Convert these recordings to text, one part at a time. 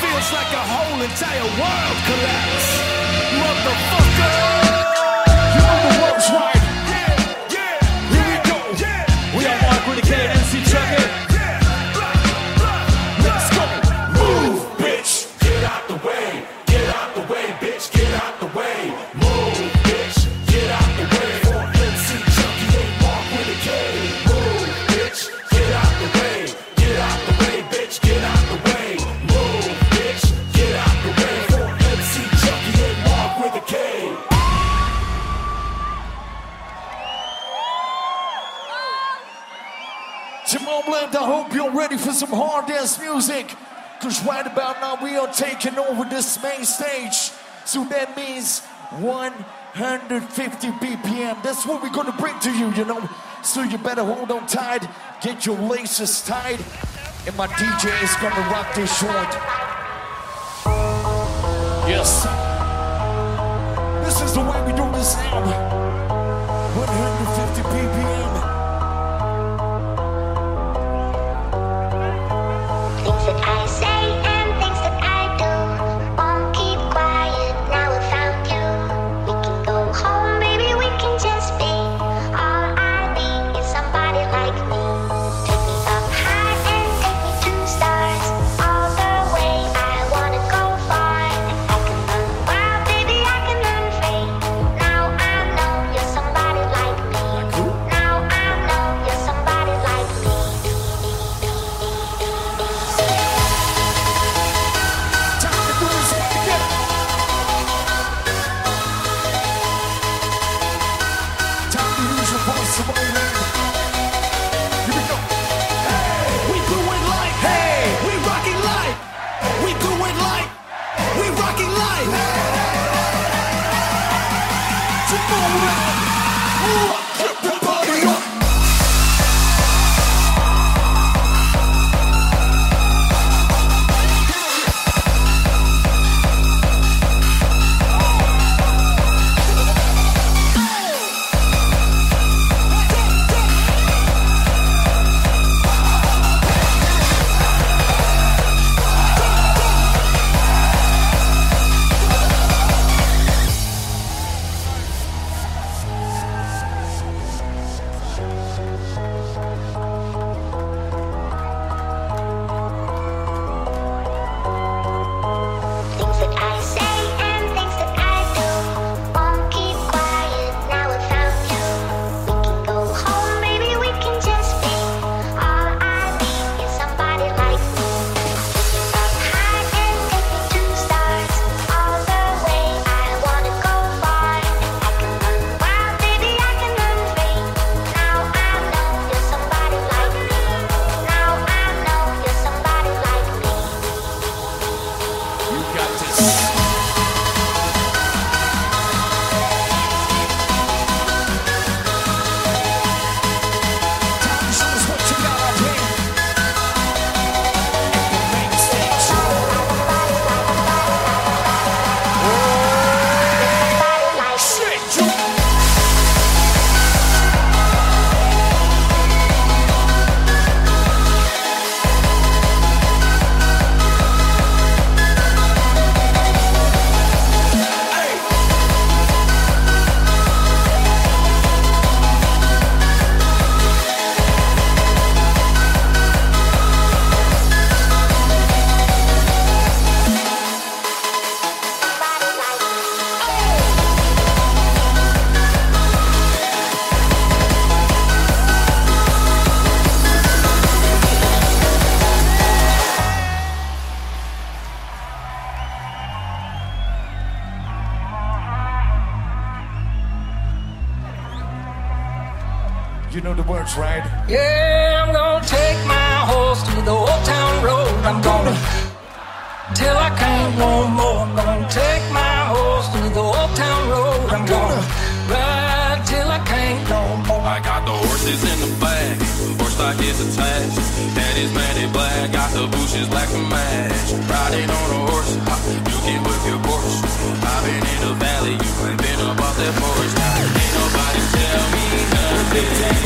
Feels like a whole entire world collapse. Motherfucker, you're the world's right ready for some hard dance music? Because right about now we are taking over this main stage. So that means 150 BPM. That's what we're going to bring to you, you know. So you better hold on tight, get your laces tied, and my DJ is going to rock this joint. Yes. This is the way we do this now. 150 BPM. I'm gonna till I can't no more. I'm gonna take my horse to the old town road. I'm gonna ride till I can't no more. I got the horses in the back, horse stock is attached. Daddy's man, matted black, got the bushes black and match. Riding on a horse, you can whip your horse. I've been in the valley, you ain't been up off that forest. Ain't nobody tell me nothing.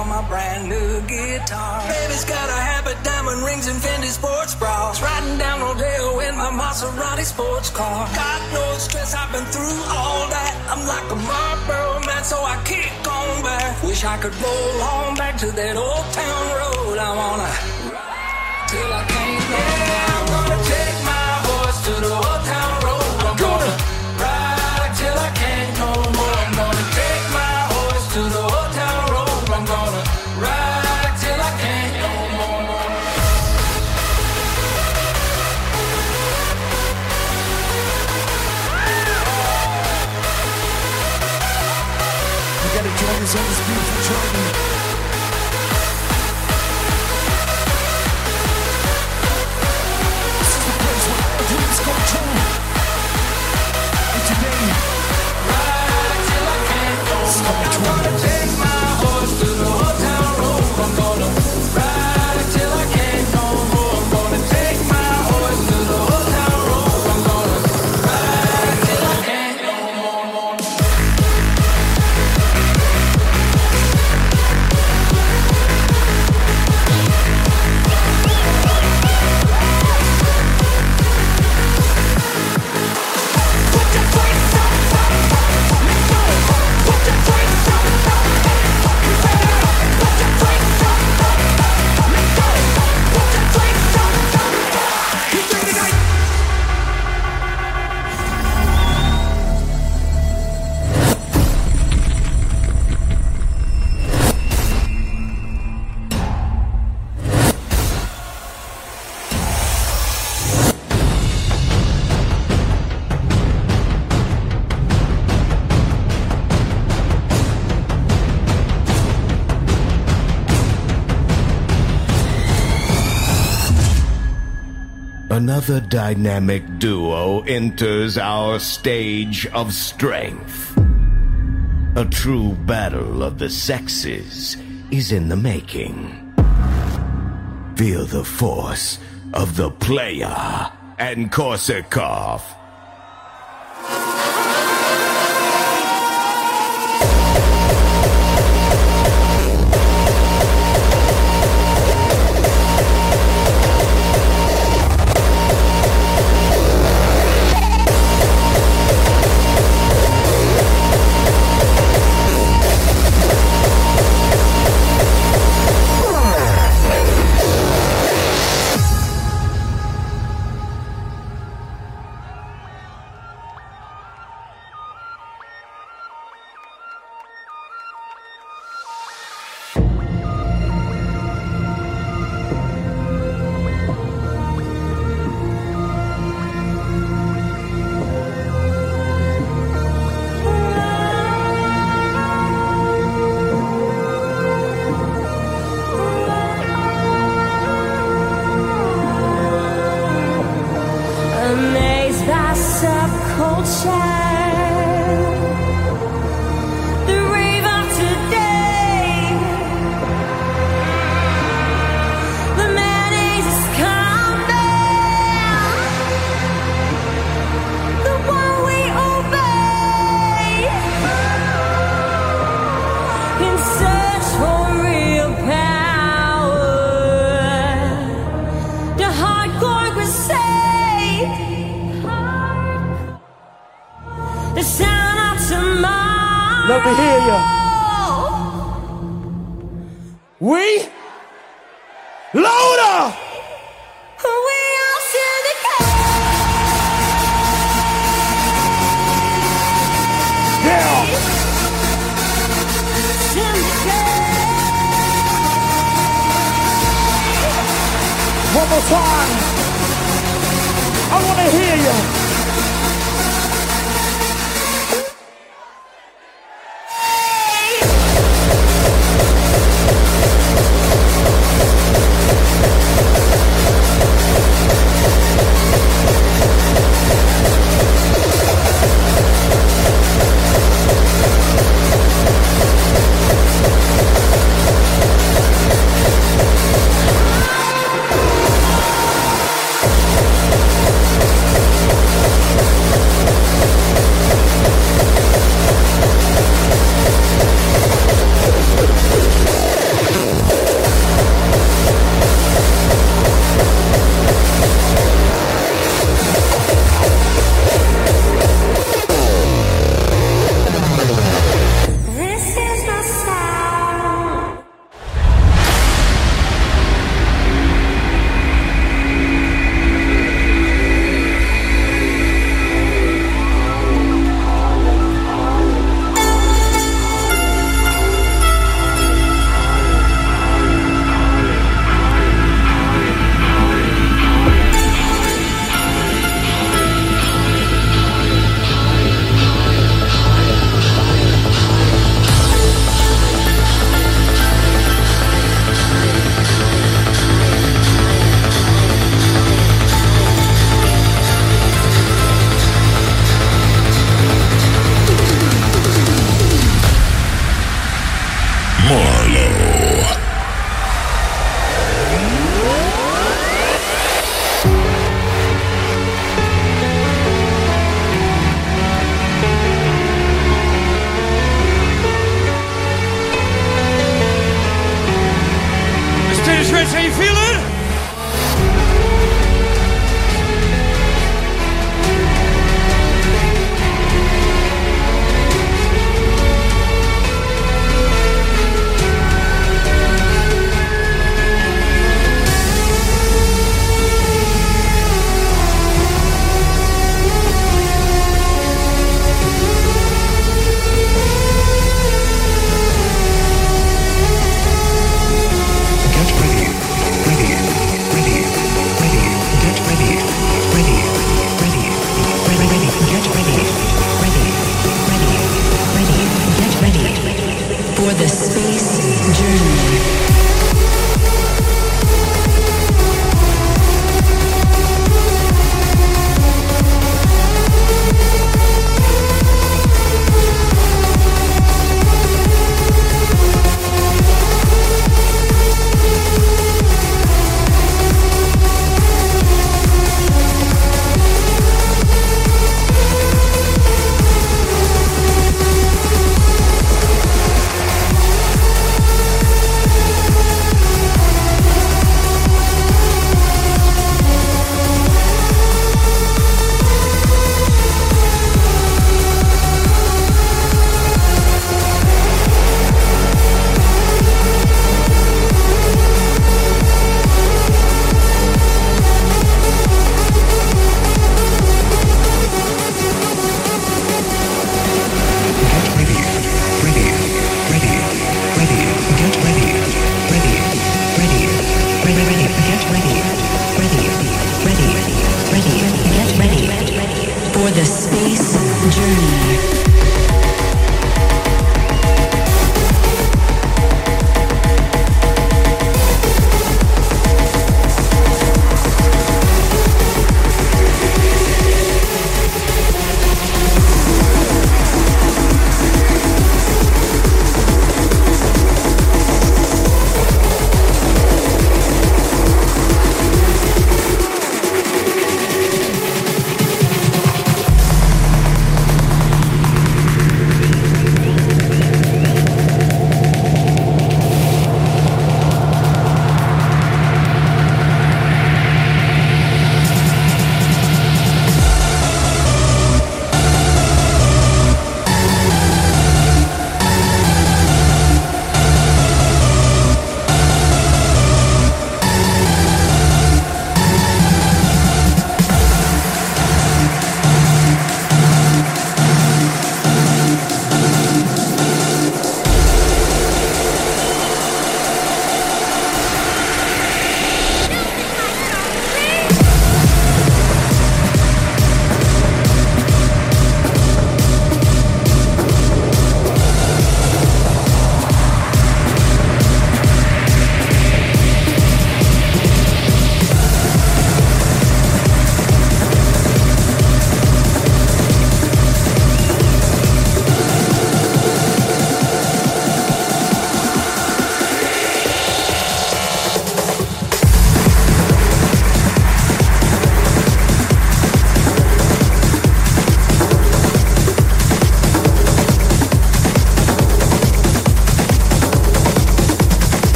On my brand new guitar. Baby's got a habit, diamond rings, and Fendi sports bras. Riding down Rodeo in my Maserati sports car. Got no stress, I've been through all that. I'm like a Marlboro man, so I kick on back. Wish I could roll on back to that old town road. I wanna ride till I can't Another dynamic duo enters our stage of strength. A true battle of the sexes is in the making. Feel the force of the player and Korsakov.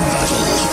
battle.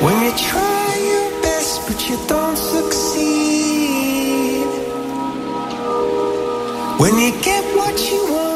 When you try your best but you don't succeed, when you get what you want